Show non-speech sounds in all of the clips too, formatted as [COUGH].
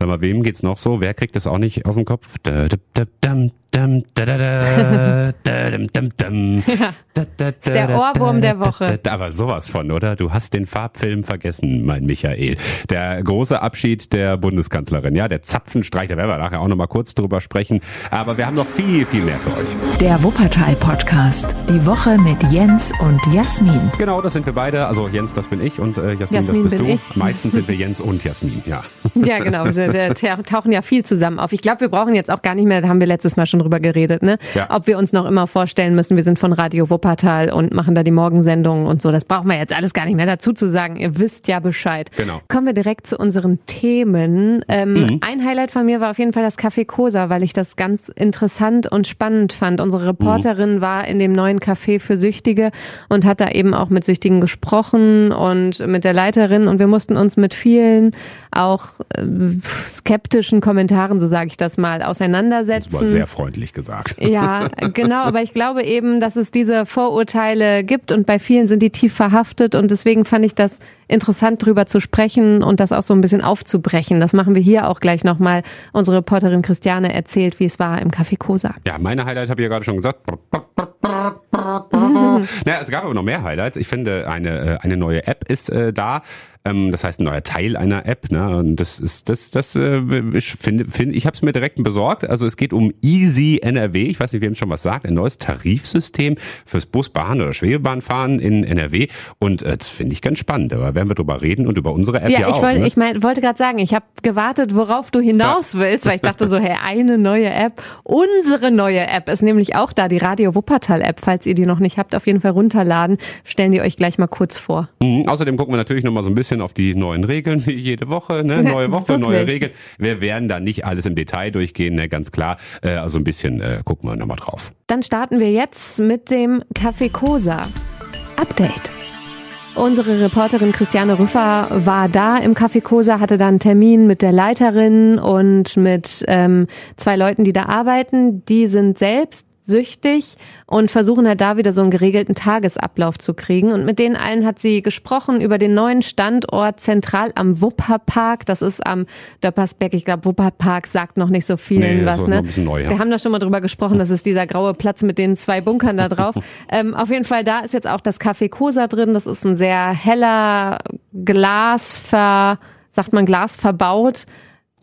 Sag mal, wem geht's noch so? Wer kriegt das auch nicht aus dem Kopf? Da, da, da, dam, dam, da, da, da, [LAUGHS] da, dam, dam, dam. Ja. Da, da, ist der Ohrwurm der Woche. Aber sowas von, oder? Du hast den Farbfilm vergessen, mein Michael. Der große Abschied der Bundeskanzlerin, ja, der Zapfenstreich, da werden wir nachher auch noch mal kurz drüber sprechen. Aber wir haben noch viel, viel mehr für euch. Der Wuppertal-Podcast. Die Woche mit Jens und Jasmin. Genau, das sind wir beide. Also Jens, das bin ich und äh, Jasmin, Jasmin das bist du. ich. Meistens sind wir Jens und Jasmin, ja. [LAUGHS] Ja, genau. Wir wir [LAUGHS] tauchen ja viel zusammen auf. Ich glaube, wir brauchen jetzt auch gar nicht mehr, da haben wir letztes Mal schon drüber geredet, ne? Ja. Ob wir uns noch immer vorstellen müssen, wir sind von Radio Wuppertal und machen da die Morgensendungen und so. Das brauchen wir jetzt alles gar nicht mehr dazu zu sagen. Ihr wisst ja Bescheid. Genau. Kommen wir direkt zu unseren Themen. Ähm, Ein Highlight von mir war auf jeden Fall das Café Cosa, weil ich das ganz interessant und spannend fand. Unsere Reporterin war in dem neuen Café für Süchtige und hat da eben auch mit Süchtigen gesprochen und mit der Leiterin und wir mussten uns mit vielen auch äh, skeptischen Kommentaren, so sage ich das mal, auseinandersetzen. Das war sehr freundlich gesagt. Ja, genau, aber ich glaube eben, dass es diese Vorurteile gibt und bei vielen sind die tief verhaftet und deswegen fand ich das interessant drüber zu sprechen und das auch so ein bisschen aufzubrechen. Das machen wir hier auch gleich nochmal. Unsere Reporterin Christiane erzählt, wie es war im Café Cosa. Ja, meine Highlight habe ich ja gerade schon gesagt. Naja, es gab aber noch mehr Highlights. Ich finde, eine, äh, eine neue App ist äh, da. Ähm, das heißt, ein neuer Teil einer App. Ne? Und das ist, das, das äh, ich finde, finde ich habe es mir direkt besorgt. Also es geht um Easy NRW. Ich weiß nicht, wem schon was sagt. Ein neues Tarifsystem fürs Bus, Bahn oder Schwebebahnfahren in NRW. Und äh, das finde ich ganz spannend. Aber werden wir drüber reden und über unsere App ja, Ja, ich auch. wollte, ne? ich mein, wollte gerade sagen, ich habe gewartet, worauf du hinaus willst, weil ich dachte so, hey, eine neue App. Unsere neue App ist nämlich auch da, die Radio Wuppertal App. Falls ihr die noch nicht habt, auf jeden Fall runterladen. Stellen die euch gleich mal kurz vor. Mhm. Außerdem gucken wir natürlich noch mal so ein bisschen auf die neuen Regeln, wie jede Woche. Ne? Neue Woche, neue. Regeln. Wir werden da nicht alles im Detail durchgehen, ne? ganz klar. Äh, also ein bisschen äh, gucken wir noch mal drauf. Dann starten wir jetzt mit dem Café Cosa. Update. Unsere Reporterin Christiane Rüffer war da im Café Cosa, hatte da einen Termin mit der Leiterin und mit ähm, zwei Leuten, die da arbeiten. Die sind selbst süchtig und versuchen halt da wieder so einen geregelten Tagesablauf zu kriegen. Und mit denen allen hat sie gesprochen über den neuen Standort zentral am Wupperpark. Das ist am Döppersberg. Ich glaube, Wupperpark sagt noch nicht so vielen Nee, was. Ne? neu, ja. Wir haben da schon mal drüber gesprochen, das ist dieser graue Platz mit den zwei Bunkern da drauf. [LAUGHS] ähm, auf jeden Fall, da ist jetzt auch das Café Cosa drin. Das ist ein sehr heller Glas ver, sagt man Glas verbaut.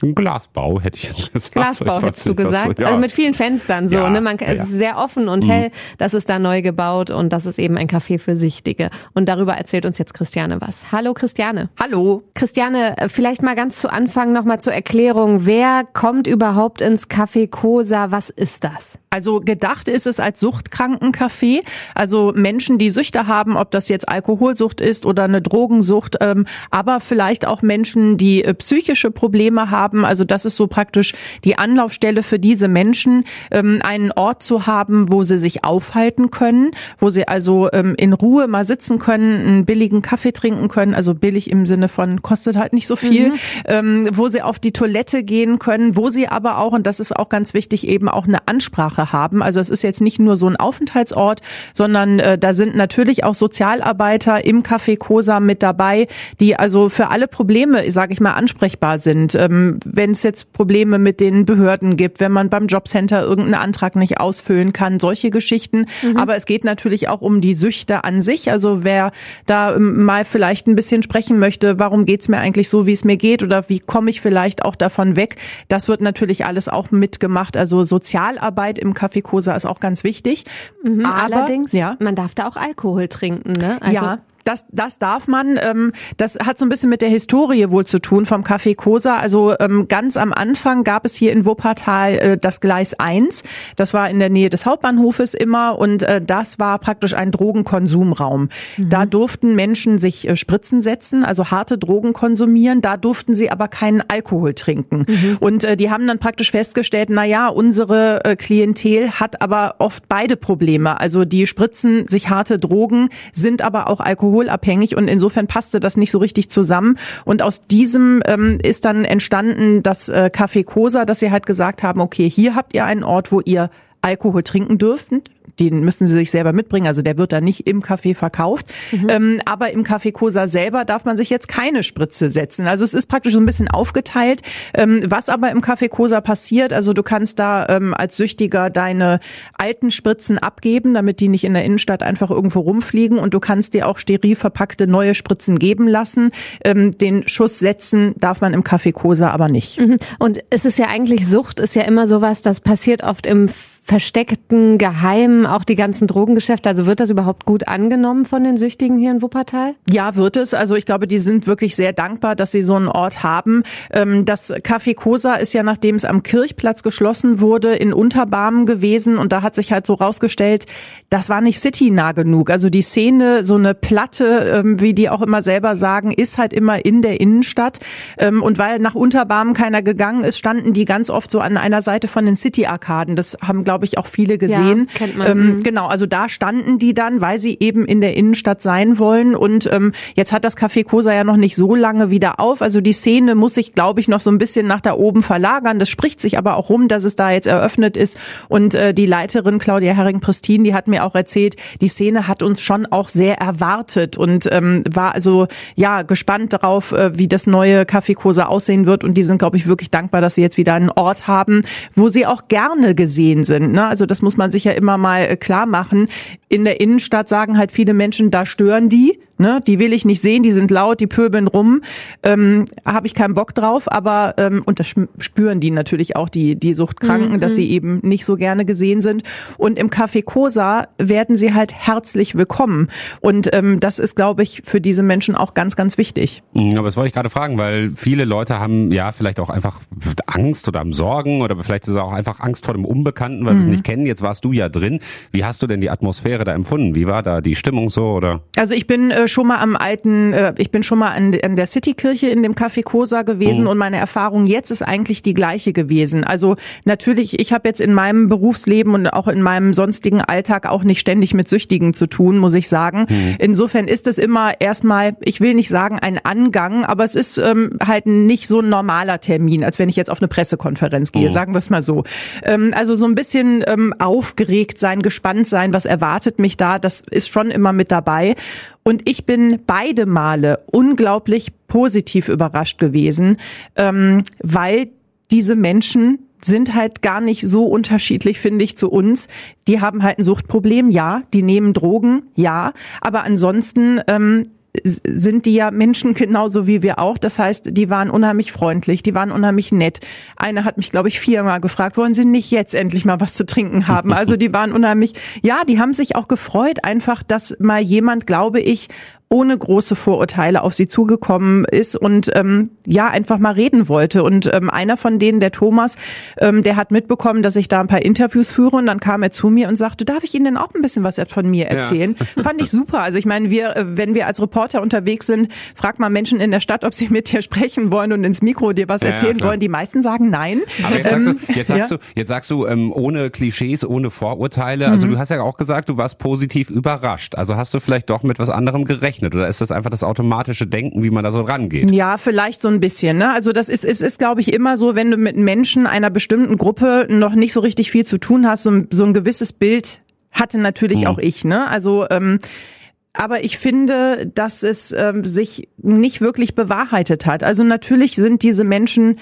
Ein Glasbau, hätte ich jetzt gesagt. Glasbau hättest du was so- gesagt. ja. Also mit vielen Fenstern so, Ja, ne? Man ja, es ja. ist sehr offen und hell. Das ist da neu gebaut und das ist eben ein Café für Süchtige. Und darüber erzählt uns jetzt Christiane was. Hallo Christiane. Hallo. Christiane, vielleicht mal ganz zu Anfang nochmal zur Erklärung. Wer kommt überhaupt ins Café Cosa? Was ist das? Also gedacht ist es als Suchtkrankencafé. Also Menschen, die Süchte haben, ob das jetzt Alkoholsucht ist oder eine Drogensucht, ähm, aber vielleicht auch Menschen, die äh, psychische Probleme haben. Also das ist so praktisch die Anlaufstelle für diese Menschen, ähm, einen Ort zu haben, wo sie sich aufhalten können, wo sie also ähm, in Ruhe mal sitzen können, einen billigen Kaffee trinken können. Also billig im Sinne von kostet halt nicht so viel, ähm, wo sie auf die Toilette gehen können, wo sie aber auch, und das ist auch ganz wichtig, eben auch eine Ansprache haben. Also es ist jetzt nicht nur so ein Aufenthaltsort, sondern äh, da sind natürlich auch Sozialarbeiter im Café Cosa mit dabei, die also für alle Probleme, sage ich mal, ansprechbar sind. Ähm, wenn es jetzt Probleme mit den Behörden gibt, wenn man beim Jobcenter irgendeinen Antrag nicht ausfüllen kann, solche Geschichten. Aber es geht natürlich auch um die Süchte an sich. Also wer da ähm, mal vielleicht ein bisschen sprechen möchte, warum geht's mir eigentlich so, wie es mir geht oder wie komme ich vielleicht auch davon weg, das wird natürlich alles auch mitgemacht. Also Sozialarbeit im Café Cosa ist auch ganz wichtig. Aber, Mhm, Allerdings, ja. man darf da auch Alkohol trinken, ne? Also, ja, das, das darf man. Ähm, das hat so ein bisschen mit der Historie wohl zu tun vom Café Cosa. Also ähm, ganz am Anfang gab es hier in Wuppertal äh, das Gleis 1. Das war in der Nähe des Hauptbahnhofes immer und äh, das war praktisch ein Drogenkonsumraum. Da durften Menschen sich äh, Spritzen setzen, also harte Drogen konsumieren. Da durften sie aber keinen Alkohol trinken. Und äh, die haben dann praktisch festgestellt, na ja, unsere äh, Klientel hat aber oft beide Probleme. Also die spritzen sich harte Drogen, sind aber auch alkoholabhängig und insofern passte das nicht so richtig zusammen. Und aus diesem ähm, ist dann entstanden das äh, Café Cosa, dass sie halt gesagt haben, okay, hier habt ihr einen Ort, wo ihr Alkohol trinken dürfen den müssen sie sich selber mitbringen. Also der wird da nicht im Café verkauft. Mhm. Ähm, aber im Café Cosa selber darf man sich jetzt keine Spritze setzen. Also es ist praktisch so ein bisschen aufgeteilt. Ähm, was aber im Café Cosa passiert, also du kannst da ähm, als Süchtiger deine alten Spritzen abgeben, damit die nicht in der Innenstadt einfach irgendwo rumfliegen und du kannst dir auch steril verpackte neue Spritzen geben lassen. Ähm, den Schuss setzen darf man im Café Cosa aber nicht. Mhm. Und es ist ja eigentlich Sucht, ist ja immer sowas, das passiert oft im versteckten, geheimen, auch die ganzen Drogengeschäfte. Also wird das überhaupt gut angenommen von den Süchtigen hier in Wuppertal? Ja, wird es. Also ich glaube, die sind wirklich sehr dankbar, dass sie so einen Ort haben. Ähm, das Café Cosa ist ja, nachdem es am Kirchplatz geschlossen wurde, in Unterbarmen gewesen und da hat sich halt so rausgestellt, das war nicht citynah genug. Also die Szene, so eine Platte, ähm, wie die auch immer selber sagen, ist halt immer in der Innenstadt. Ähm, und weil nach Unterbarmen keiner gegangen ist, standen die ganz oft so an einer Seite von den City-Arkaden. Das haben, glaube glaube ich, auch viele gesehen. Ja, kennt man. Ähm, mhm. genau, also da standen die dann, weil sie eben in der Innenstadt sein wollen. Und ähm, jetzt hat das Café Cosa ja noch nicht so lange wieder auf. Also die Szene muss sich, glaube ich, noch so ein bisschen nach da oben verlagern. Das spricht sich aber auch rum, dass es da jetzt eröffnet ist. Und äh, die Leiterin Claudia Herring-Pristin, die hat mir auch erzählt, die Szene hat uns schon auch sehr erwartet und ähm, war also ja gespannt darauf, äh, wie das neue Café Cosa aussehen wird. Und die sind, glaube ich, wirklich dankbar, dass sie jetzt wieder einen Ort haben, wo sie auch gerne gesehen sind sind. Ne? Also das muss man sich ja immer mal äh, klar machen. In der Innenstadt sagen halt viele Menschen, da stören die. Ne, die will ich nicht sehen, die sind laut, die pöbeln rum, ähm, habe ich keinen Bock drauf, aber ähm, und das spüren die natürlich auch, die, die Suchtkranken, mhm. dass sie eben nicht so gerne gesehen sind. Und im Café Cosa werden sie halt herzlich willkommen. Und ähm, das ist, glaube ich, für diese Menschen auch ganz, ganz wichtig. Mhm, aber das wollte ich gerade fragen, weil viele Leute haben ja vielleicht auch einfach Angst oder haben Sorgen oder vielleicht ist es auch einfach Angst vor dem Unbekannten, weil mhm. sie es nicht kennen. Jetzt warst du ja drin. Wie hast du denn die Atmosphäre da empfunden? Wie war da die Stimmung so? Oder? Also ich bin äh, schon mal am alten, äh, ich bin schon mal an, an der Citykirche in dem Café Cosa gewesen mhm. und meine Erfahrung jetzt ist eigentlich die gleiche gewesen. Also natürlich, ich habe jetzt in meinem Berufsleben und auch in meinem sonstigen Alltag auch nicht ständig mit Süchtigen zu tun, muss ich sagen. Mhm. Insofern ist es immer erstmal, ich will nicht sagen ein Angang, aber es ist ähm, halt nicht so ein normaler Termin, als wenn ich jetzt auf eine Pressekonferenz gehe, mhm. sagen wir es mal so. Ähm, also so ein bisschen ähm, aufgeregt sein, gespannt sein, was erwartet mich da, das ist schon immer mit dabei. Und ich bin beide Male unglaublich positiv überrascht gewesen, ähm, weil diese Menschen sind halt gar nicht so unterschiedlich, finde ich, zu uns. Die haben halt ein Suchtproblem, ja. Die nehmen Drogen, ja. Aber ansonsten ähm, sind die ja Menschen genauso wie wir auch. Das heißt, die waren unheimlich freundlich, die waren unheimlich nett. Eine hat mich, glaube ich, viermal gefragt, wollen Sie nicht jetzt endlich mal was zu trinken haben? Also die waren unheimlich, ja, die haben sich auch gefreut, einfach, dass mal jemand, glaube ich, ohne große Vorurteile auf sie zugekommen ist und ähm, ja einfach mal reden wollte. Und ähm, einer von denen, der Thomas, ähm, der hat mitbekommen, dass ich da ein paar Interviews führe und dann kam er zu mir und sagte, darf ich Ihnen denn auch ein bisschen was von mir erzählen? Ja. [LAUGHS] Fand ich super. Also ich meine, wir, äh, wenn wir als Reporter unterwegs sind, frag mal Menschen in der Stadt, ob sie [LAUGHS] mit dir sprechen wollen und ins Mikro dir was erzählen ja, wollen. Die meisten sagen nein. Aber jetzt sagst du, ähm, jetzt sagst du, jetzt sagst du ähm, ohne Klischees, ohne Vorurteile. Also mhm. du hast ja auch gesagt, du warst positiv überrascht. Also hast du vielleicht doch mit was anderem gerechnet? Berechnet oder ist das einfach das automatische Denken, wie man da so rangeht? Ja, vielleicht so ein bisschen. Ne? Also das ist, es ist, glaube ich, immer so, wenn du mit Menschen einer bestimmten Gruppe noch nicht so richtig viel zu tun hast, so, so ein gewisses Bild hatte natürlich mhm. auch ich. Ne? Also ähm, aber ich finde, dass es ähm, sich nicht wirklich bewahrheitet hat. Also natürlich sind diese Menschen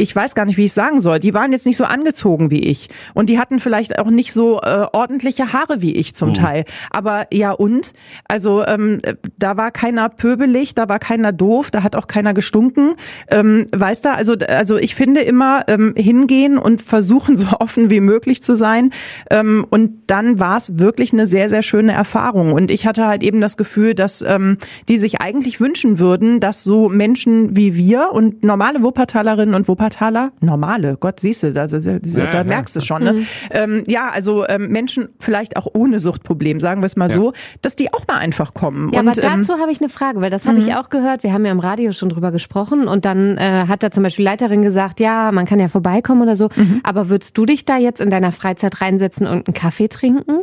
ich weiß gar nicht, wie ich sagen soll. Die waren jetzt nicht so angezogen wie ich. Und die hatten vielleicht auch nicht so äh, ordentliche Haare wie ich zum mhm. Teil. Aber ja und? Also ähm, da war keiner pöbelig, da war keiner doof, da hat auch keiner gestunken. Ähm, weißt du, also, also ich finde immer ähm, hingehen und versuchen, [LAUGHS] so offen wie möglich zu sein. Ähm, und dann war es wirklich eine sehr, sehr schöne Erfahrung. Und ich hatte halt eben das Gefühl, dass ähm, die sich eigentlich wünschen würden, dass so Menschen wie wir und normale Wuppertalerinnen und Wuppertaler Wuppertaler, normale, Gott siehst du, da, da, da ja, merkst du schon. Ne? Mhm. Ähm, ja, also ähm, Menschen vielleicht auch ohne Suchtproblem, sagen wir es mal ja. so, dass die auch mal einfach kommen. Ja, und, aber dazu ähm, habe ich eine Frage, weil das habe ich mhm. auch gehört. Wir haben ja im Radio schon drüber gesprochen und dann äh, hat da zum Beispiel Leiterin gesagt, ja, man kann ja vorbeikommen oder so. Mhm. Aber würdest du dich da jetzt in deiner Freizeit reinsetzen und einen Kaffee trinken?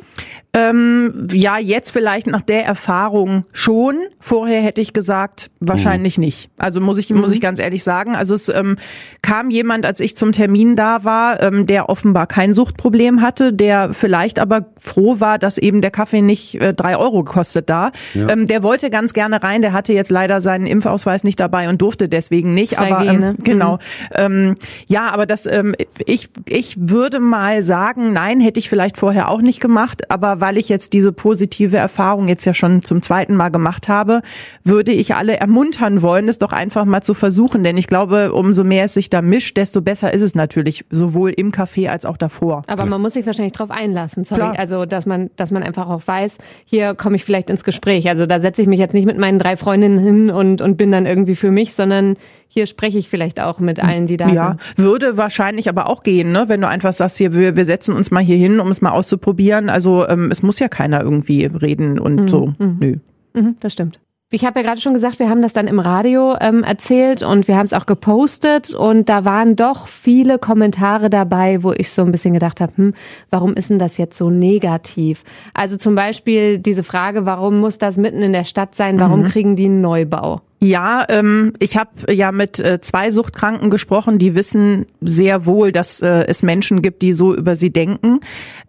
Ähm, ja, jetzt vielleicht nach der Erfahrung schon. Vorher hätte ich gesagt, wahrscheinlich mhm. nicht. Also muss ich muss ich ganz ehrlich sagen. Also es ähm, kam kam jemand, als ich zum Termin da war, ähm, der offenbar kein Suchtproblem hatte, der vielleicht aber froh war, dass eben der Kaffee nicht äh, drei Euro kostet da. Ja. Ähm, der wollte ganz gerne rein, der hatte jetzt leider seinen Impfausweis nicht dabei und durfte deswegen nicht. 2G, aber ähm, ne? genau. Mhm. Ähm, ja, aber das ähm, ich ich würde mal sagen, nein, hätte ich vielleicht vorher auch nicht gemacht, aber weil ich jetzt diese positive Erfahrung jetzt ja schon zum zweiten Mal gemacht habe, würde ich alle ermuntern wollen, es doch einfach mal zu versuchen, denn ich glaube, umso mehr es sich da mischt, desto besser ist es natürlich, sowohl im Café als auch davor. Aber man muss sich wahrscheinlich drauf einlassen, sorry. Klar. Also, dass man, dass man einfach auch weiß, hier komme ich vielleicht ins Gespräch. Also da setze ich mich jetzt nicht mit meinen drei Freundinnen hin und, und bin dann irgendwie für mich, sondern hier spreche ich vielleicht auch mit allen, die da ja, sind. Würde wahrscheinlich aber auch gehen, ne? wenn du einfach sagst, hier, wir, wir setzen uns mal hier hin, um es mal auszuprobieren. Also ähm, es muss ja keiner irgendwie reden und mhm. so. Mhm. Nö. Mhm, das stimmt. Ich habe ja gerade schon gesagt, wir haben das dann im Radio ähm, erzählt und wir haben es auch gepostet und da waren doch viele Kommentare dabei, wo ich so ein bisschen gedacht habe, hm, warum ist denn das jetzt so negativ? Also zum Beispiel diese Frage, warum muss das mitten in der Stadt sein? Warum mhm. kriegen die einen Neubau? Ja, ähm, ich habe ja mit äh, zwei Suchtkranken gesprochen, die wissen sehr wohl, dass äh, es Menschen gibt, die so über sie denken.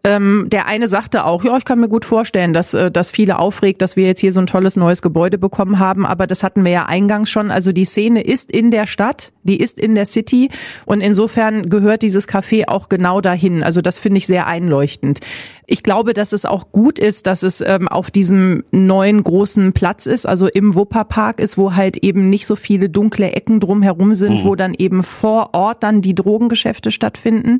Ähm, der eine sagte auch, ja, ich kann mir gut vorstellen, dass äh, das viele aufregt, dass wir jetzt hier so ein tolles neues Gebäude bekommen haben, aber das hatten wir ja eingangs schon. Also die Szene ist in der Stadt, die ist in der City und insofern gehört dieses Café auch genau dahin. Also das finde ich sehr einleuchtend. Ich glaube, dass es auch gut ist, dass es ähm, auf diesem neuen großen Platz ist, also im Wupperpark ist, wo halt eben nicht so viele dunkle Ecken drumherum sind, mhm. wo dann eben vor Ort dann die Drogengeschäfte stattfinden.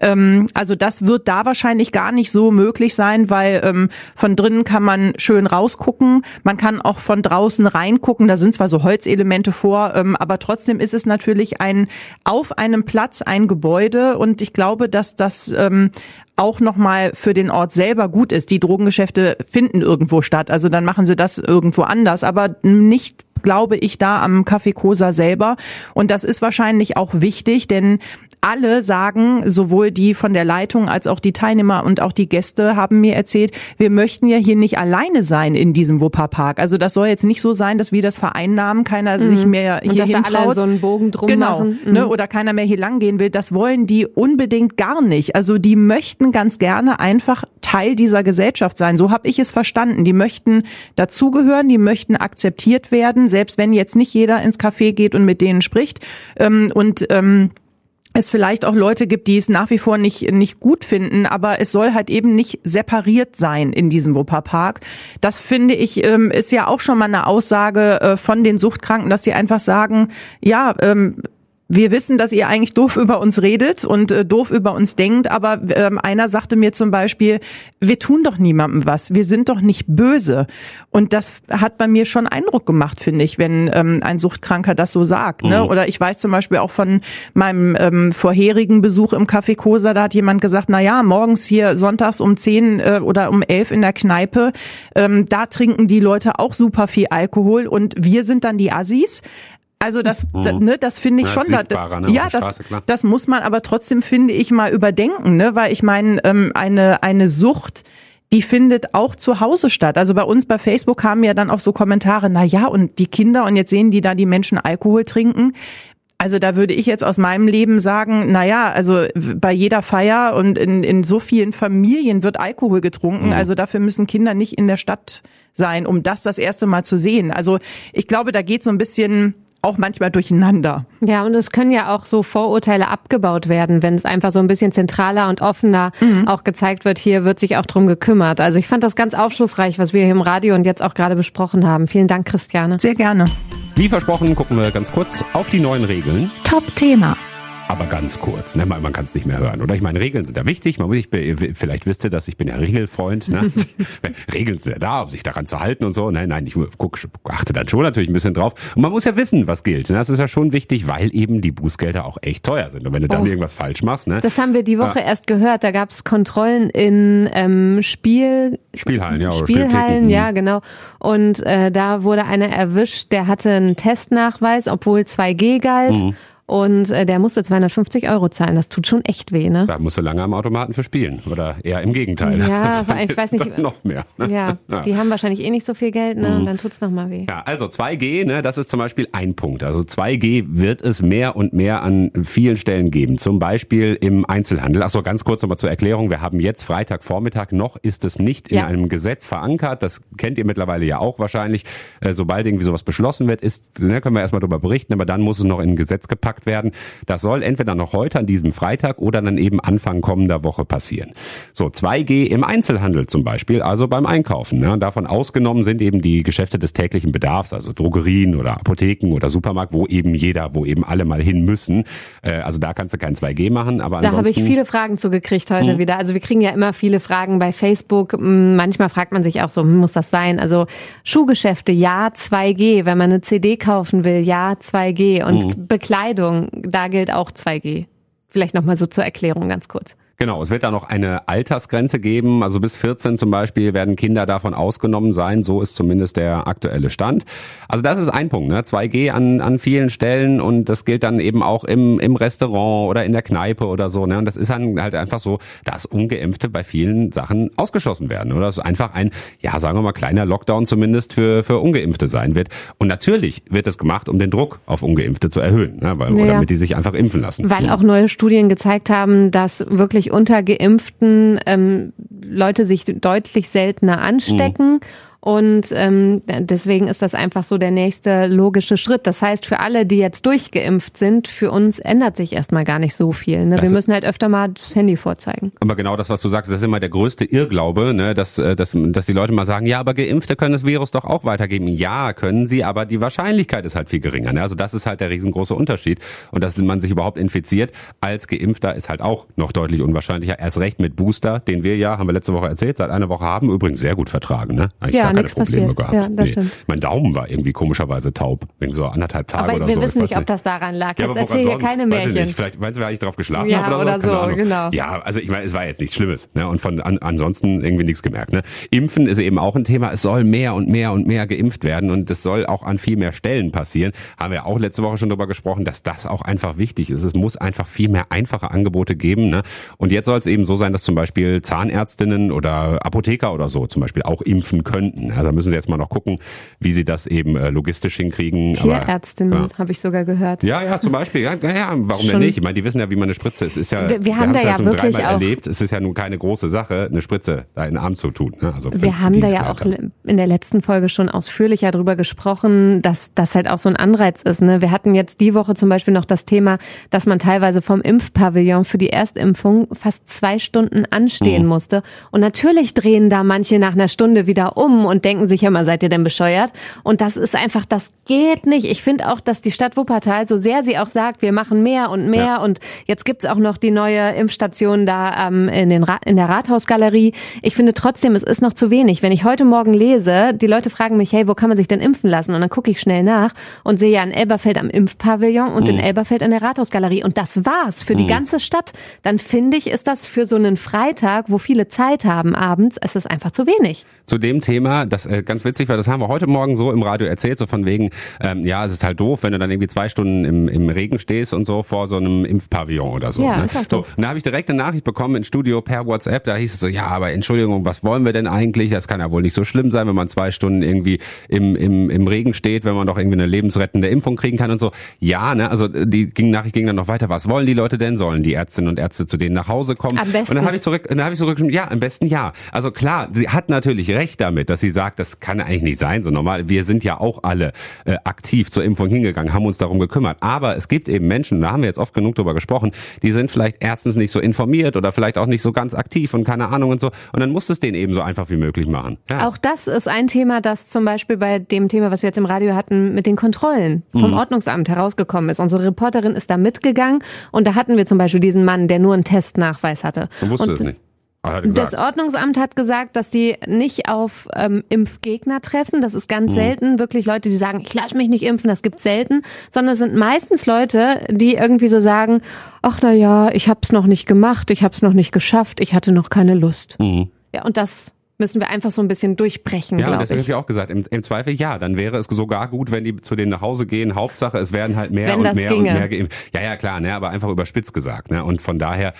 Ähm, also das wird da wahrscheinlich gar nicht so möglich sein, weil ähm, von drinnen kann man schön rausgucken. Man kann auch von draußen reingucken. Da sind zwar so Holzelemente vor, ähm, aber trotzdem ist es natürlich ein auf einem Platz ein Gebäude und ich glaube, dass das ähm, auch nochmal für den Ort selber gut ist. Die Drogengeschäfte finden irgendwo statt, also dann machen sie das irgendwo anders, aber nicht glaube ich, da am Café Cosa selber. Und das ist wahrscheinlich auch wichtig, denn alle sagen, sowohl die von der Leitung als auch die Teilnehmer und auch die Gäste haben mir erzählt, wir möchten ja hier nicht alleine sein in diesem Wupperpark. Also das soll jetzt nicht so sein, dass wir das vereinnahmen, keiner mhm. sich mehr hier und dass Da alle so einen Bogen drum genau, machen. Mhm. Ne, oder keiner mehr hier lang gehen will. Das wollen die unbedingt gar nicht. Also die möchten ganz gerne einfach Teil dieser Gesellschaft sein. So habe ich es verstanden. Die möchten dazugehören, die möchten akzeptiert werden, selbst wenn jetzt nicht jeder ins Café geht und mit denen spricht. Ähm, und ähm, es vielleicht auch Leute gibt, die es nach wie vor nicht, nicht gut finden, aber es soll halt eben nicht separiert sein in diesem Wupperpark. Das finde ich, ähm, ist ja auch schon mal eine Aussage äh, von den Suchtkranken, dass sie einfach sagen, ja, ähm, wir wissen, dass ihr eigentlich doof über uns redet und äh, doof über uns denkt, aber ähm, einer sagte mir zum Beispiel, wir tun doch niemandem was, wir sind doch nicht böse. Und das hat bei mir schon Eindruck gemacht, finde ich, wenn ähm, ein Suchtkranker das so sagt. Ne? Mhm. Oder ich weiß zum Beispiel auch von meinem ähm, vorherigen Besuch im Café Cosa, da hat jemand gesagt, na ja, morgens hier sonntags um zehn äh, oder um elf in der Kneipe, ähm, da trinken die Leute auch super viel Alkohol und wir sind dann die Assis. Also das, mhm. ne, das finde ich ja, schon. Da, ne, ja, das, das muss man aber trotzdem finde ich mal überdenken, ne, weil ich meine ähm, eine eine Sucht, die findet auch zu Hause statt. Also bei uns bei Facebook kamen ja dann auch so Kommentare, na ja, und die Kinder und jetzt sehen die da die Menschen Alkohol trinken. Also da würde ich jetzt aus meinem Leben sagen, na ja, also bei jeder Feier und in, in so vielen Familien wird Alkohol getrunken. Mhm. Also dafür müssen Kinder nicht in der Stadt sein, um das das erste Mal zu sehen. Also ich glaube, da geht so ein bisschen auch manchmal durcheinander. Ja, und es können ja auch so Vorurteile abgebaut werden, wenn es einfach so ein bisschen zentraler und offener mhm. auch gezeigt wird, hier wird sich auch drum gekümmert. Also ich fand das ganz aufschlussreich, was wir hier im Radio und jetzt auch gerade besprochen haben. Vielen Dank, Christiane. Sehr gerne. Wie versprochen, gucken wir ganz kurz auf die neuen Regeln. Top-Thema aber ganz kurz. Ne? Man, man kann es nicht mehr hören. Oder ich meine, Regeln sind ja wichtig. Man muss, ich, vielleicht wisst ihr das, ich bin ja Regelfreund. Ne? [LAUGHS] [LAUGHS] Regeln sind ja da, um sich daran zu halten und so. Nein, nein, ich guck, achte dann schon natürlich ein bisschen drauf. Und man muss ja wissen, was gilt. Ne? Das ist ja schon wichtig, weil eben die Bußgelder auch echt teuer sind. Und wenn du dann oh. irgendwas falsch machst. Ne? Das haben wir die Woche ja. erst gehört. Da gab es Kontrollen in ähm, Spiel... Spielhallen, ja. Oder Spielhallen, ja, genau. Und äh, da wurde einer erwischt, der hatte einen Testnachweis, obwohl 2G galt. Mhm und äh, der musste 250 Euro zahlen. Das tut schon echt weh, ne? Da musst du lange am Automaten für spielen oder eher im Gegenteil. Ja, [LAUGHS] ich weiß nicht. Noch mehr. Ne? Ja, ja, die haben wahrscheinlich eh nicht so viel Geld, ne? Und dann tut's noch mal weh. Ja, also 2G, ne, das ist zum Beispiel ein Punkt. Also 2G wird es mehr und mehr an vielen Stellen geben. Zum Beispiel im Einzelhandel. Achso, ganz kurz nochmal zur Erklärung. Wir haben jetzt Freitagvormittag. Noch ist es nicht in Ja. einem Gesetz verankert. Das kennt ihr mittlerweile ja auch wahrscheinlich. Äh, sobald irgendwie sowas beschlossen wird, ist, ne, können wir erstmal darüber berichten, aber dann muss es noch in ein Gesetz gepackt werden. Das soll entweder noch heute an diesem Freitag oder dann eben Anfang kommender Woche passieren. So, 2G im Einzelhandel zum Beispiel, also beim Einkaufen. Ne? Davon ausgenommen sind eben die Geschäfte des täglichen Bedarfs, also Drogerien oder Apotheken oder Supermarkt, wo eben jeder, wo eben alle mal hin müssen. Äh, also da kannst du kein 2G machen, aber Da habe ich viele Fragen zugekriegt heute Mhm. wieder. Also wir kriegen ja immer viele Fragen bei Facebook. M, Manchmal fragt man sich auch so, hm, muss das sein? Also Schuhgeschäfte, ja, 2G. Wenn man eine CD kaufen will, ja, 2G. Und Mhm. Bekleidung, da gilt auch 2G. Vielleicht nochmal so zur Erklärung ganz kurz. Genau, es wird da noch eine Altersgrenze geben. Also bis 14 zum Beispiel werden Kinder davon ausgenommen sein. So ist zumindest der aktuelle Stand. Also das ist ein Punkt, ne? 2G an, an vielen Stellen und das gilt dann eben auch im, im Restaurant oder in der Kneipe oder so. Ne? Und das ist dann halt einfach so, dass Ungeimpfte bei vielen Sachen ausgeschlossen werden. Oder es einfach ein, ja, sagen wir mal, kleiner Lockdown zumindest für, für Ungeimpfte sein wird. Und natürlich wird das gemacht, um den Druck auf Ungeimpfte zu erhöhen, ne? Weil, Ja. oder damit die sich einfach impfen lassen. Weil auch neue Studien gezeigt haben, dass wirklich unter Geimpften ähm, Leute sich deutlich seltener anstecken. Und ähm, deswegen ist das einfach so der nächste logische Schritt. Das heißt, für alle, die jetzt durchgeimpft sind, für uns ändert sich erstmal gar nicht so viel. Ne? Wir müssen halt öfter mal das Handy vorzeigen. Aber genau das, was du sagst, das ist immer der größte Irrglaube, ne, dass, äh, dass, dass die Leute mal sagen, ja, aber Geimpfte können das Virus doch auch weitergeben. Ja, können sie, aber die Wahrscheinlichkeit ist halt viel geringer. Ne? Also das ist halt der riesengroße Unterschied. Und dass man sich überhaupt infiziert als Geimpfter ist halt auch noch deutlich unwahrscheinlicher. Erst recht mit Booster, den wir ja, haben wir letzte Woche erzählt, seit einer Woche haben, übrigens sehr gut vertragen. Ne? Eigentlich Ja, gar keine Probleme passiert. gehabt. Ja, das stimmt. Mein Daumen war irgendwie komischerweise taub. Irgendwie so anderthalb Tage Aber oder wir so. ich wissen nicht, ob das daran lag. ja, Jetzt erzähl hier keine sonst? Weiß ich Märchen. nicht. Vielleicht, meinst du, weil ich drauf geschlafen Ja, habe oder, oder so, Ahnung. genau. Ja, also ich meine, es war jetzt nichts Schlimmes. Ne? Und von an, ansonsten irgendwie nichts gemerkt. Ne? Impfen ist eben auch ein Thema. Es soll mehr und mehr und mehr geimpft werden und das soll auch an viel mehr Stellen passieren. Haben wir auch letzte Woche schon darüber gesprochen, dass das auch einfach wichtig ist. Es muss einfach viel mehr einfache Angebote geben. Ne? Und jetzt soll es eben so sein, dass zum Beispiel Zahnärztinnen oder Apotheker oder so zum Beispiel auch impfen könnten. Also da müssen sie jetzt mal noch gucken, wie sie das eben äh, logistisch hinkriegen. Tierärztin ja. habe ich sogar gehört. Ja, ja, zum Beispiel. Ja, ja, ja warum denn Schon. nicht? Ich meine, die wissen ja, wie man eine Spritze. Es ist ja, Wir- wir haben haben's da ja schon wirklich auch- erlebt. Es ist ja nun keine große Sache, eine Spritze da in den Arm zu tun. Ne? Also Wir haben da ja auch in der letzten Folge schon ausführlicher drüber gesprochen, dass das halt auch so ein Anreiz ist. Ne? Wir hatten jetzt die Woche zum Beispiel noch das Thema, dass man teilweise vom Impfpavillon für die Erstimpfung fast zwei Stunden anstehen Mhm. musste. Und natürlich drehen da manche nach einer Stunde wieder um und denken sich ja mal, seid ihr denn bescheuert? Und das ist einfach, das geht nicht. Ich finde auch, dass die Stadt Wuppertal, so sehr sie auch sagt, wir machen mehr und mehr Ja. und jetzt gibt's auch noch die neue Impfstation da ähm, in, den Ra in der Rathausgalerie. Ich finde trotzdem, es ist noch zu wenig. Wenn ich heute Morgen lese, die Leute fragen mich, hey, wo kann man sich denn impfen lassen? Und dann gucke ich schnell nach und sehe ja in Elberfeld am Impfpavillon und Mhm. in Elberfeld an der Rathausgalerie. Und das war's für die ganze Stadt. Dann finde ich, ist das für so einen Freitag, wo viele Zeit haben abends, ist es einfach zu wenig. Zu dem Thema, das äh, ganz witzig war, das haben wir heute Morgen so im Radio erzählt, so von wegen, ähm, ja, es ist halt doof, wenn du dann irgendwie zwei Stunden im, im Regen stehst und so vor so einem Impfpavillon oder so. Ja, ne? ist auch so und da habe ich direkt eine Nachricht bekommen ins Studio per WhatsApp, da hieß es so, ja, aber Entschuldigung, was wollen wir denn eigentlich? Das kann ja wohl nicht so schlimm sein, wenn man zwei Stunden irgendwie im, im, im Regen steht, wenn man doch irgendwie eine lebensrettende Impfung kriegen kann und so. Ja, ne, also die ging, Nachricht ging dann noch weiter. Was wollen die Leute denn? Sollen die Ärztinnen und Ärzte zu denen nach Hause kommen? Am besten. Und dann habe ich zurück, dann habe ich zurückgeschrieben, ja, am besten ja. Also klar, sie hat natürlich recht damit, dass sie sagt, das kann eigentlich nicht sein, so normal. Wir sind ja auch alle äh, aktiv zur Impfung hingegangen, haben uns darum gekümmert. Aber es gibt eben Menschen, da haben wir jetzt oft genug drüber gesprochen, die sind vielleicht erstens nicht so informiert oder vielleicht auch nicht so ganz aktiv und keine Ahnung und so. Und dann musst du es denen eben so einfach wie möglich machen. Ja. Auch das ist ein Thema, das zum Beispiel bei dem Thema, was wir jetzt im Radio hatten, mit den Kontrollen vom Mhm. Ordnungsamt herausgekommen ist. Unsere Reporterin ist da mitgegangen und da hatten wir zum Beispiel diesen Mann, der nur einen Testnachweis hatte. Man wusste und es nicht. Gesagt. Das Ordnungsamt hat gesagt, dass sie nicht auf ähm, Impfgegner treffen. Das ist Mhm. ganz selten. Wirklich Leute, die sagen, ich lasse mich nicht impfen, das gibt's selten. Sondern es sind meistens Leute, die irgendwie so sagen, ach na ja, ich hab's noch nicht gemacht, ich hab's noch nicht geschafft, ich hatte noch keine Lust. Mhm. Ja, und das müssen wir einfach so ein bisschen durchbrechen, Ja, deswegen habe ich. auch gesagt, im, im Zweifel ja, dann wäre es sogar gut, wenn die zu denen nach Hause gehen. Hauptsache, es werden halt mehr Wenn und das mehr ginge. und mehr geimpft. Ja, ja, klar, ne, aber einfach überspitzt gesagt. Ne? Und von daher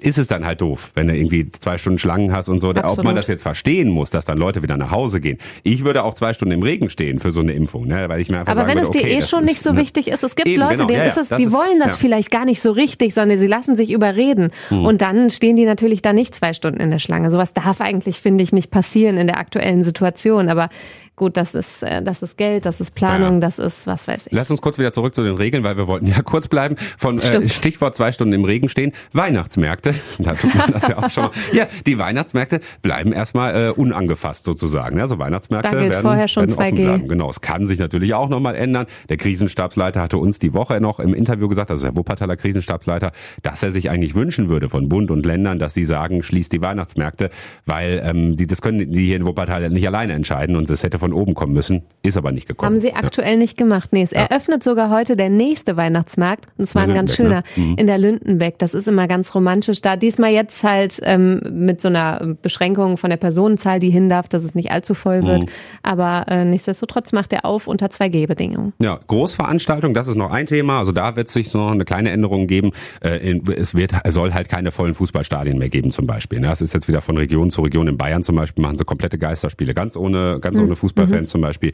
ist es dann halt doof, wenn du irgendwie zwei Stunden Schlangen hast und so. Ob Absolut. man das jetzt verstehen muss, dass dann Leute wieder nach Hause gehen. Ich würde auch zwei Stunden im Regen stehen für so eine Impfung, ne? weil ich mir einfach Aber wenn würde, es dir okay, eh schon ist, nicht so ne? wichtig ist, es gibt Eben, Leute, genau, denen ja, ist es, die ist- wollen das ja. Hm. vielleicht gar nicht so richtig, sondern sie lassen sich überreden. Und dann stehen die natürlich da nicht zwei Stunden in der Schlange. Sowas darf eigentlich, finde ich, nicht passieren in der aktuellen Situation. Aber gut, das ist, äh, das ist Geld, das ist Planung, Ja. das ist was weiß ich. Lass uns kurz wieder zurück zu den Regeln, weil wir wollten ja [LAUGHS] kurz bleiben. Von äh. Stichwort zwei Stunden im Regen stehen. Weihnachtsmärkte, [LAUGHS] da tut man das ja auch schon. mal. [LAUGHS] Ja, die Weihnachtsmärkte bleiben erstmal äh, unangefasst sozusagen. Also Weihnachtsmärkte Da gilt werden, vorher schon werden offen 2G. bleiben. Genau, es kann sich natürlich auch nochmal ändern. Der Krisenstabsleiter hatte uns die Woche noch im Interview gesagt, also der Wuppertaler Krisenstabsleiter, dass er sich eigentlich wünschen würde von Bund und Ländern, dass sie sagen, schließt die Weihnachtsmärkte, weil ähm, die, das können die hier in Wuppertal nicht alleine entscheiden und das hätte von oben kommen müssen, ist aber nicht gekommen. Haben sie aktuell nicht gemacht. Nee, es eröffnet sogar heute der nächste Weihnachtsmarkt. Und es war In ein ganz schöner. ne? In der Lündenbeck. Das ist immer ganz romantisch da. Diesmal jetzt halt ähm, mit so einer Beschränkung von der Personenzahl, die hin darf, dass es nicht allzu voll Mhm. wird. Aber äh, nichtsdestotrotz macht er auf unter 2G-Bedingungen. Ja, Großveranstaltung, das ist noch ein Thema. Also da wird es sich noch eine kleine Änderung geben. Äh, in- Es wird, soll halt keine vollen Fußballstadien mehr geben zum Beispiel. ne? Das ist jetzt wieder von Region zu Region. In Bayern zum Beispiel machen sie komplette Geisterspiele, ganz ohne, ganz ohne Fußballfans zum Beispiel.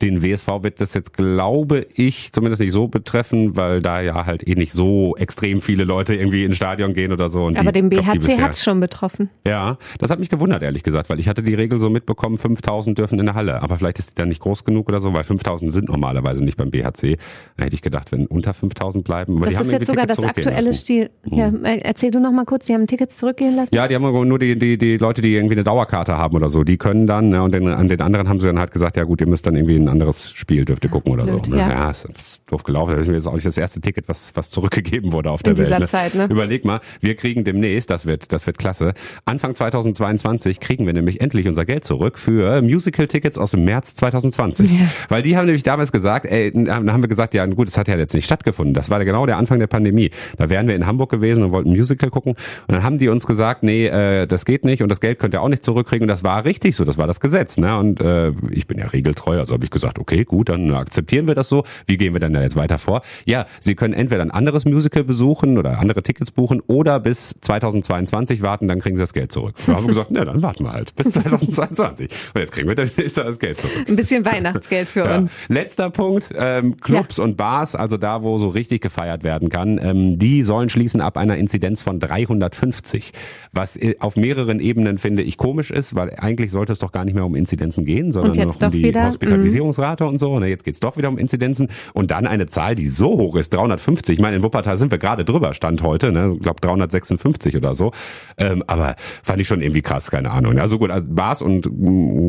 Den WSV wird das jetzt, glaube ich, zumindest nicht so betreffen, weil da ja halt eh nicht so extrem viele Leute irgendwie ins Stadion gehen oder so. Aber den BHC hat es schon betroffen. ja, das hat mich gewundert, ehrlich gesagt, weil ich hatte die Regel so mitbekommen, 5000 dürfen in der Halle. Aber vielleicht ist die dann nicht groß genug oder so, weil 5000 sind normalerweise nicht beim BHC. Da hätte ich gedacht, wenn unter 5000 bleiben. Aber die Das haben ist jetzt sogar Tickets das aktuelle. Stil. Ja, äh, erzähl du noch mal kurz, die haben Tickets zurückgehen lassen? Ja, die haben nur die, die, die Leute, die irgendwie eine Dauerkarte haben oder so, die können dann, ne, und den, an den anderen haben sie dann halt gesagt, ja gut, ihr müsst dann irgendwie ein anderes Spiel, dürft ihr gucken oder Blöd, so. Ne? ja. Ja, ist, ist doof gelaufen. Das ist mir jetzt auch nicht das erste Ticket, was, was zurückgegeben wurde auf der In Welt. dieser ne? Zeit, ne? Überleg mal, wir kriegen demnächst, das wird, das wird klasse, Anfang 2022 kriegen wir nämlich endlich unser Geld zurück für Musical-Tickets aus dem März 2020. Weil die haben nämlich damals gesagt, ey, dann haben wir gesagt, ja gut, das hat ja jetzt nicht stattgefunden. Das war genau der Anfang der Pandemie. Da wären wir in Hamburg gewesen und wollten ein Musical gucken. Und dann haben die uns gesagt, nee, äh, das geht nicht und das Geld könnt ihr auch nicht zurückkriegen. Und das war richtig so, das war das Gesetz. Ne? Und äh, ich bin ja regeltreu, also habe ich gesagt, okay, gut, dann akzeptieren wir das so. Wie gehen wir denn da jetzt weiter vor? Ja, Sie können entweder ein anderes Musical besuchen oder andere Tickets buchen oder bis 2022 warten, dann kriegen Sie das Geld zurück. Da haben wir gesagt, [LAUGHS] na, dann warten wir halt bis 2022. Und jetzt kriegen wir dann [LAUGHS] ist das Geld zurück. Ein bisschen Weihnachtsgeld für Ja. uns. Letzter Punkt, ähm, Clubs und Bars, also da, wo so richtig gefeiert werden kann, ähm, die sollen schließen ab einer Inzidenz von 350. Was äh, auf mehreren Ebenen, finde ich, komisch ist, weil eigentlich sollte es doch gar nicht mehr um Inzidenzen gehen, sondern jetzt noch um doch die wieder? Mhm. Hospitalisierungsrate und so. Ne, jetzt geht's doch wieder um Inzidenzen. Und dann eine Zahl, die so hoch ist, 350. Ich meine, in Wuppertal sind wir gerade drüber, Stand heute, ne? ich glaube 356 oder so. Ähm, aber fand ich schon irgendwie krass, keine Ahnung. Also gut, also Bars und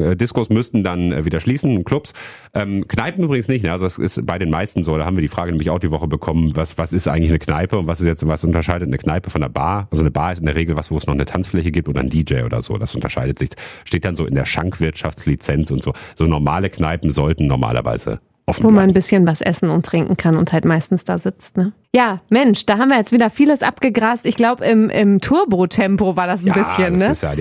äh, Diskos müssten dann äh, wieder schließen, Clubs. Ähm, Kneipen übrigens nicht. Ne? Also das ist bei den meisten so. Da haben wir die Frage nämlich auch die Woche bekommen, was, was ist eigentlich eine Kneipe und was ist jetzt, was unterscheidet eine Kneipe von einer Bar? Also eine Bar ist in der Regel was, wo es noch eine Tanzfläche gibt oder ein DJ oder so. Das unterscheidet sich. Steht dann so in der Schankwirtschaftslizenz und so. So normale Kneipen sollten normalerweise offen Wo man ein bisschen was essen und trinken kann und halt meistens da sitzt, ne? Ja, Mensch, da haben wir jetzt wieder vieles abgegrast. Ich glaube, im, im Turbo-Tempo war das ein bisschen, das ne? Ja,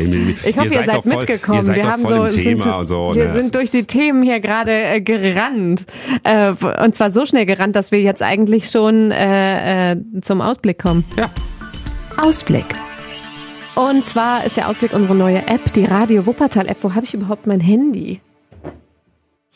Ich hoffe, ihr, seid, voll, mitgekommen. Ihr seid wir haben so, sind, so. wir ne? sind durch die Themen hier gerade äh, gerannt. Äh, und zwar so schnell gerannt, dass wir jetzt eigentlich schon äh, äh, zum Ausblick kommen. Ja, Ausblick. Und zwar ist der Ausblick unsere neue App, die Radio Wuppertal App. Wo habe ich überhaupt mein Handy?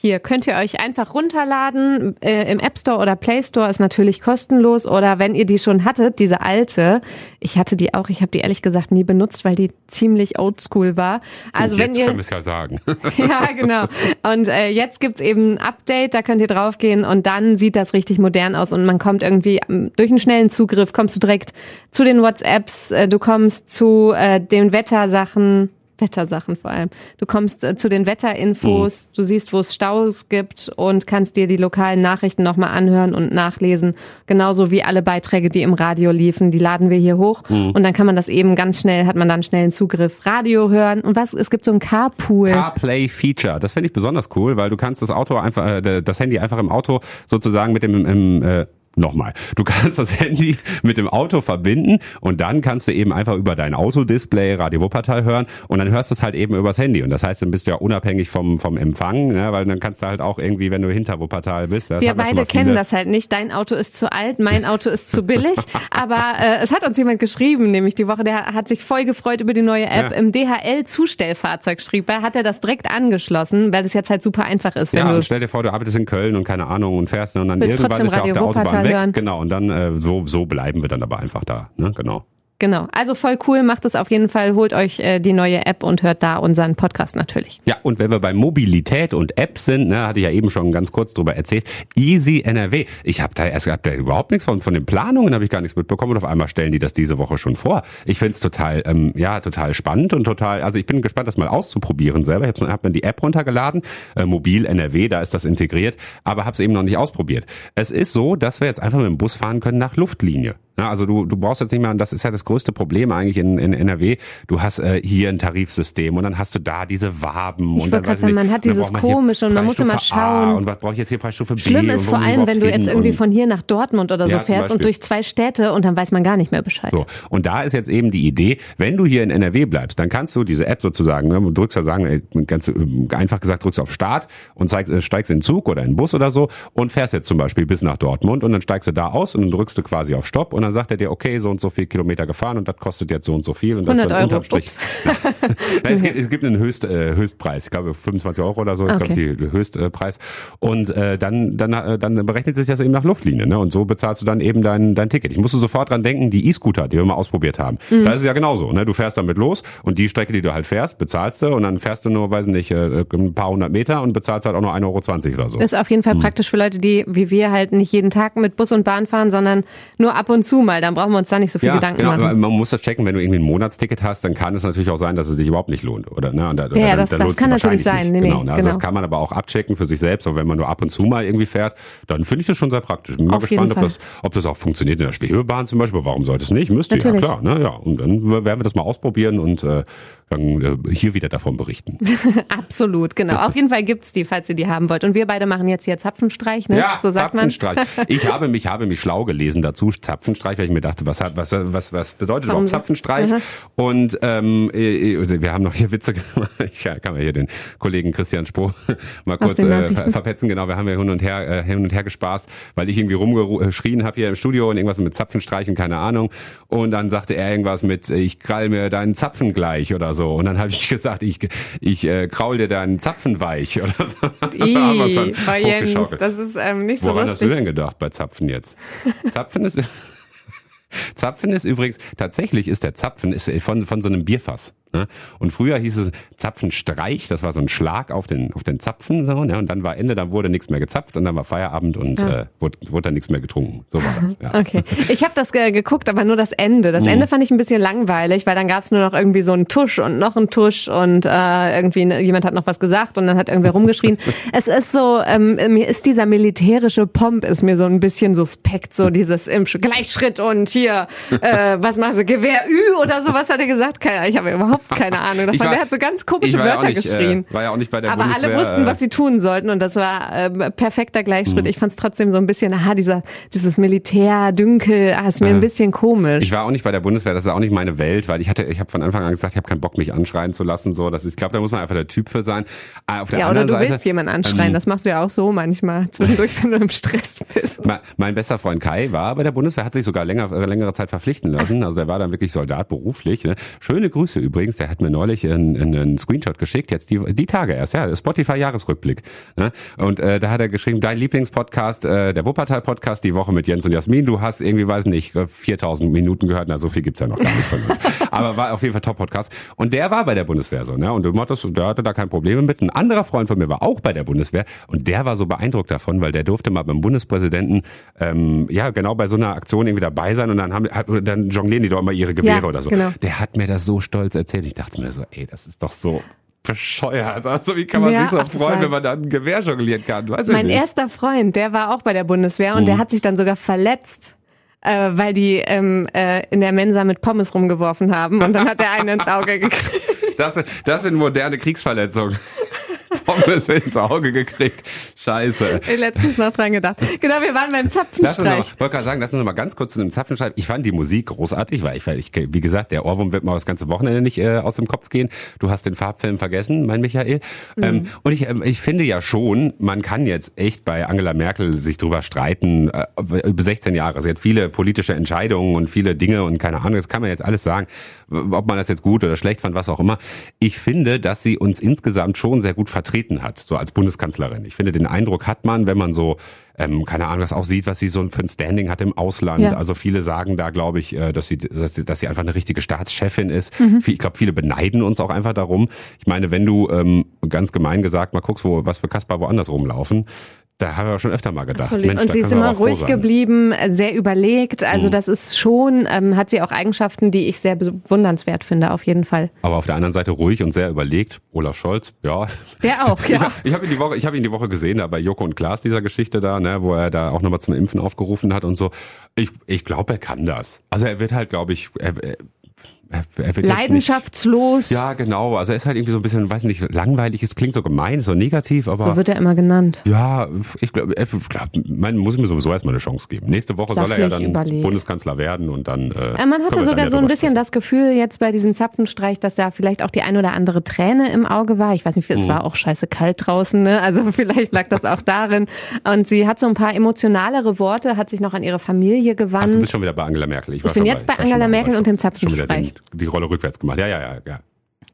Hier könnt ihr euch einfach runterladen. Äh, Im App Store oder Play Store ist natürlich kostenlos. Oder wenn ihr die schon hattet, diese alte, ich hatte die auch, ich habe die ehrlich gesagt nie benutzt, weil die ziemlich oldschool war. Also wenn jetzt ihr können wir es ja sagen. [LAUGHS] [LAUGHS] ja, genau. Und äh, jetzt gibt's eben ein Update, da könnt ihr draufgehen und dann sieht das richtig modern aus und man kommt irgendwie ähm, durch einen schnellen Zugriff, kommst du direkt zu den WhatsApps, äh, du kommst zu äh, den Wettersachen, Wettersachen vor allem. Du kommst äh, zu den Wetterinfos, Mhm. du siehst, wo es Staus gibt und kannst dir die lokalen Nachrichten nochmal anhören und nachlesen. Genauso wie alle Beiträge, die im Radio liefen, die laden wir hier hoch Mhm. und dann kann man das eben ganz schnell, hat man dann schnellen Zugriff, Radio hören und was, es gibt so ein Carpool. CarPlay Feature. Das finde ich besonders cool, weil du kannst das Auto einfach, äh, das Handy einfach im Auto sozusagen mit dem im, äh, nochmal. Du [LAUGHS] kannst das Handy mit dem Auto verbinden und dann kannst du eben einfach über dein Autodisplay Radio Wuppertal hören und dann hörst du es halt eben übers Handy. Und das heißt, dann bist du ja unabhängig vom, vom Empfang, ne? weil dann kannst du halt auch irgendwie, wenn du hinter Wuppertal bist. das Wir beide kennen das halt nicht. Dein Auto ist zu alt, mein Auto ist zu billig. [LAUGHS] Aber äh, es hat uns jemand geschrieben, nämlich die Woche, der hat sich voll gefreut über die neue App. Ja. Im DHL-Zustellfahrzeug schrieb er, hat er das direkt angeschlossen, weil es jetzt halt super einfach ist, Ja, und stell dir vor, du arbeitest in Köln und keine Ahnung und fährst und dann irgendwann ist ja auf der Autobahn Hören. Genau, und dann äh, so, so bleiben wir dann aber einfach da. Ne? Genau. Genau. Also voll cool, macht es auf jeden Fall, holt euch äh, die neue App und hört da unseren Podcast natürlich. Ja, und wenn wir bei Mobilität und Apps sind, ne, hatte ich ja eben schon ganz kurz drüber erzählt, Easy NRW. Ich habe da erst gehabt, da überhaupt nichts von, von den Planungen habe ich gar nichts mitbekommen und auf einmal stellen die das diese Woche schon vor. Ich find's total, ähm, ja, total spannend und total, also ich bin gespannt, das mal auszuprobieren selber. Ich habe hab mir die App runtergeladen, äh, Mobil NRW, da ist das integriert, aber habe es eben noch nicht ausprobiert. Es ist so, dass wir jetzt einfach mit dem Bus fahren können nach Luftlinie. Ja, also du, du brauchst jetzt nicht mehr, und das ist ja das größte Problem eigentlich in, in NRW, du hast äh, hier ein Tarifsystem und dann hast du da diese Waben. Ich und dann sagen, man hat dieses Komische und man muss immer schauen. Und was brauche ich jetzt hier Preisstufe B? Schlimm ist vor allem, wenn du jetzt irgendwie von hier nach Dortmund oder so Ja, fährst und durch zwei Städte und dann weiß man gar nicht mehr Bescheid. So, und da ist jetzt eben die Idee, wenn du hier in NRW bleibst, dann kannst du diese App sozusagen, ne, du drückst ja sagen, ganz äh, einfach gesagt, drückst auf Start und zeigst, äh, steigst in den Zug oder in den Bus oder so und fährst jetzt zum Beispiel bis nach Dortmund und dann steigst du da aus und dann drückst du quasi auf Stopp und dann sagt er dir, okay, so und so viel Kilometer gefahren und das kostet jetzt so und so viel und das 100 ist dann Euro. Strich. Ups. [LAUGHS] [LAUGHS] Nein, es, gibt, es gibt einen Höchst, äh, Höchstpreis, ich glaube 25 Euro oder so, ist Okay. glaube der Höchstpreis. Und äh, dann, dann, äh, dann berechnet sich das eben nach Luftlinie, ne? Und so bezahlst du dann eben dein, dein Ticket. Ich musste sofort dran denken, die E-Scooter, die wir mal ausprobiert haben. Mhm. Da ist es ja genauso, ne? Du fährst damit los und die Strecke, die du halt fährst, bezahlst du und dann fährst du nur, weiß nicht, äh, ein paar hundert Meter und bezahlst halt auch nur 1,20 Euro oder so. Ist auf jeden Fall praktisch für Leute, die wie wir halt nicht jeden Tag mit Bus und Bahn fahren, sondern nur ab und zu mal. Dann brauchen wir uns da nicht so viel ja, Gedanken genau, aber man muss das checken, wenn du irgendwie ein Monatsticket hast, dann kann es natürlich auch sein, dass es sich überhaupt nicht lohnt, oder? Ne? Und da, Ja, dann, das- dann das kann natürlich sein. Nee, genau, ne? Also das genau. kann man aber auch abchecken für sich selbst. Aber wenn man nur ab und zu mal irgendwie fährt, dann finde ich das schon sehr praktisch. Bin mal Auf gespannt, ob das, ob das auch funktioniert in der Schwebebahn zum Beispiel. Warum sollte es nicht? Müsste Natürlich. ja, klar. Ne? Ja, und dann werden wir das mal ausprobieren und äh, dann äh, hier wieder davon berichten. [LAUGHS] Absolut, genau. Auf jeden Fall gibt's die, falls ihr die haben wollt. Und wir beide machen jetzt hier Zapfenstreich, ne? Ja, so sagt man. Zapfenstreich. Ich habe mich, habe mich schlau gelesen dazu, Zapfenstreich, weil ich mir dachte, was hat, was, was, was bedeutet Warum überhaupt? Zapfenstreich? Und ähm, äh, wir haben noch hier Witze gemacht. [LAUGHS] Ich ja, kann man hier den Kollegen Christian Spoh [LAUGHS] mal kurz äh, ver verpetzen. Genau, wir haben ja hin und her, äh, hin und her gespaßt, weil ich irgendwie rumgeschrien habe hier im Studio und irgendwas mit Zapfenstreich und keine Ahnung. Und dann sagte er irgendwas mit, äh, ich krall mir deinen Zapfen gleich oder so. Und dann habe ich gesagt, ich, ich äh, kraul dir deinen Zapfen weich oder so. [LAUGHS] Dann bei Jens, das ist ähm, nicht so Woran hast du lustig. denn gedacht bei Zapfen jetzt? Zapfen ist [LAUGHS] Zapfen ist übrigens tatsächlich ist der Zapfen ist von von so einem Bierfass. Ne? Und früher hieß es Zapfenstreich, das war so ein Schlag auf den auf den Zapfen so, ne? und dann war Ende, dann wurde nichts mehr gezapft und dann war Feierabend und äh, wurde, wurde dann nichts mehr getrunken. So war das. Ja. Okay. Ich habe das ge geguckt, aber nur das Ende. Mhm. Das Ende fand ich ein bisschen langweilig, weil dann gab's nur noch irgendwie so einen Tusch und noch einen Tusch und äh, irgendwie ne- jemand hat noch was gesagt und dann hat irgendwer rumgeschrien. [LAUGHS] es ist so, ähm, mir ist dieser militärische Pomp ist mir so ein bisschen suspekt, so dieses im Sch- Gleichschritt und hier, äh, was machst du, Gewehr Ü oder so, was hat er gesagt? Keine, ich habe überhaupt keine [LAUGHS] Ahnung davon. War- Der hat so ganz komische Wörter nicht, geschrien. Äh, war ja auch nicht bei der Aber Bundeswehr. alle wussten, äh, was sie tun sollten und das war ähm, perfekter Gleichschritt. Ich fand es trotzdem so ein bisschen, aha, dieser, dieses Militär, Dünkel, ah, ist mir ein bisschen komisch. Ich war auch nicht bei der Bundeswehr, das ist auch nicht meine Welt, weil ich hatte, ich habe von Anfang an gesagt, ich habe keinen Bock, mich anschreien zu lassen. So, das ist, ich glaube, da muss man einfach der Typ für sein. Äh, Auf der ja, oder du Seite, willst jemanden anschreien, ähm, das machst du ja auch so manchmal, [LAUGHS] zwischendurch, wenn du im Stress bist. Me- Mein bester Freund Kai war bei der Bundeswehr, hat sich sogar länger, äh, längere Zeit verpflichten lassen. Also der war dann wirklich Soldat beruflich. Ne? Schöne Grüße übrigens. Der hat mir neulich einen, Screenshot geschickt, jetzt die, die Tage erst, ja, Spotify-Jahresrückblick. Ne? Und äh, da hat er geschrieben, dein Lieblingspodcast, äh, der Wuppertal-Podcast, die Woche mit Jens und Jasmin. Du hast irgendwie, weiß nicht, äh, 4000 Minuten gehört. Na, so viel gibt's ja noch gar nicht von uns. Aber war auf jeden Fall Top-Podcast. Und der war bei der Bundeswehr so. Ne? Und du hattest, der hatte da kein Problem mit. Ein anderer Freund von mir war auch bei der Bundeswehr. Und der war so beeindruckt davon, weil der durfte mal beim Bundespräsidenten, ähm, ja, genau bei so einer Aktion irgendwie dabei sein. Und dann haben, dann jonglieren die doch immer ihre Gewehre Ja, oder so. genau. Der hat mir das so stolz erzählt. Ich dachte mir so, ey, das ist doch so bescheuert. Also wie kann man Ja, sich so ach, freuen, wenn man dann ein Gewehr jonglieren kann? Weiß ich Mein erster Freund, der war auch bei der Bundeswehr und Mhm. der hat sich dann sogar verletzt. Äh, weil die ähm, äh, in der Mensa mit Pommes rumgeworfen haben und dann hat er einen ins Auge gekriegt. Das, das sind moderne Kriegsverletzungen. Pommes ins Auge gekriegt. Scheiße. Ich letztens noch dran gedacht. Genau, wir waren beim Zapfenstreich. ich wollte gerade sagen, lass uns noch mal ganz kurz zu dem Zapfenstreich. Ich fand die Musik großartig, weil ich, weil ich, wie gesagt, der Ohrwurm wird mal das ganze Wochenende nicht äh, aus dem Kopf gehen. Du hast den Farbfilm vergessen, mein Michael. Ähm, und ich, ähm, ich finde ja schon, man kann jetzt echt bei Angela Merkel sich drüber streiten, äh, über 16 Jahre. Sie hat viele politische Entscheidungen und viele Dinge und keine Ahnung, das kann man jetzt alles sagen, ob man das jetzt gut oder schlecht fand, was auch immer. Ich finde, dass sie uns insgesamt schon sehr gut vertreten hat, so als Bundeskanzlerin. Ich finde, den Eindruck hat man, wenn man so ähm, keine Ahnung, das auch sieht, was sie so für ein Standing hat im Ausland. Ja. Also viele sagen da, glaube ich, äh, dass sie, dass sie, dass sie einfach eine richtige Staatschefin ist. Mhm. Ich glaube, viele beneiden uns auch einfach darum. Ich meine, wenn du ähm, ganz gemein gesagt mal guckst, wo was für Kaspar woanders rumlaufen, da haben wir schon öfter mal gedacht. Absolut. Mensch, und sie ist immer ruhig sein. geblieben, sehr überlegt. Also Mhm. das ist schon, ähm, hat sie auch Eigenschaften, die ich sehr bewundernswert finde, auf jeden Fall. Aber auf der anderen Seite ruhig und sehr überlegt. Olaf Scholz, ja. Der auch, [LAUGHS] Ich, ja. hab- ich habe ihn die Woche, ich habe ihn die Woche gesehen, da bei Joko und Klaas dieser Geschichte da, ne, wo er da auch nochmal zum Impfen aufgerufen hat und so. Ich, ich glaube, er kann das. Also er wird halt, glaube ich, er, jetzt nicht, Leidenschaftslos, Ja, genau. Also er ist halt irgendwie so ein bisschen, weiß nicht, langweilig. Es klingt so gemein, so negativ, aber so wird er immer genannt. ja, ich glaube, ich glaub, man muss ihm sowieso erstmal eine Chance geben. Nächste Woche soll er ja dann überlegt. Bundeskanzler werden und dann. Äh, Äh, Man hatte sogar so ein bisschen sprechen. das Gefühl jetzt bei diesem Zapfenstreich, dass da vielleicht auch die ein oder andere Träne im Auge war. Ich weiß nicht, Mhm. es war auch scheiße kalt draußen, ne? Also [LAUGHS] vielleicht lag das auch darin. Und sie hat so ein paar emotionalere Worte, hat sich noch an ihre Familie Ach, du gewandt. bist schon wieder bei Angela Merkel. war Ich bin schon jetzt bei ich schon Angela Merkel ich und dem Zapfenstreich. Die Rolle rückwärts gemacht. Ja, ja, ja, ja.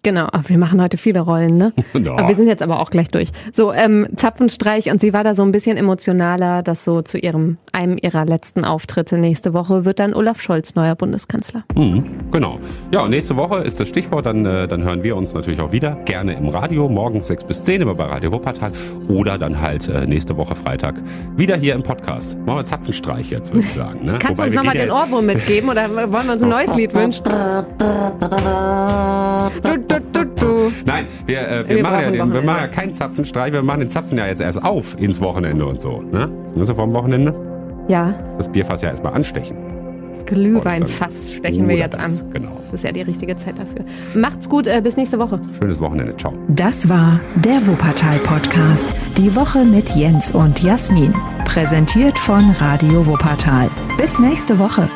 Genau, aber wir machen heute viele Rollen, ne? [LAUGHS] Ja. Aber wir sind jetzt aber auch gleich durch. So, ähm, Zapfenstreich und sie war da so ein bisschen emotionaler, dass so zu ihrem, einem ihrer letzten Auftritte nächste Woche wird dann Olaf Scholz neuer Bundeskanzler. Mhm, genau. Ja, und nächste Woche ist das Stichwort. Dann, äh, dann hören wir uns natürlich auch wieder. Gerne im Radio, morgens 6 bis 10 immer bei Radio Wuppertal. Oder dann halt äh, nächste Woche Freitag wieder hier im Podcast. Machen wir Zapfenstreich jetzt, würde ich sagen. Ne? Kannst du Wobei uns wir nochmal den Ohrwurm mitgeben oder wollen wir uns ein neues Lied wünschen? [LAUGHS] Nein, wir, äh, wir, Wir machen ja den, wir machen ja keinen Zapfenstreich, wir machen den Zapfen ja jetzt erst auf ins Wochenende und so. Ne? Müssen wir vor dem Wochenende Ja, das Bierfass ja erstmal anstechen. das Glühweinfass stechen wir jetzt das, an. Genau. Das ist ja die richtige Zeit dafür. Macht's gut, äh, bis nächste Woche. Schönes Wochenende. Ciao. Das war der Wuppertal-Podcast. Die Woche mit Jens und Jasmin. Präsentiert von Radio Wuppertal. Bis nächste Woche.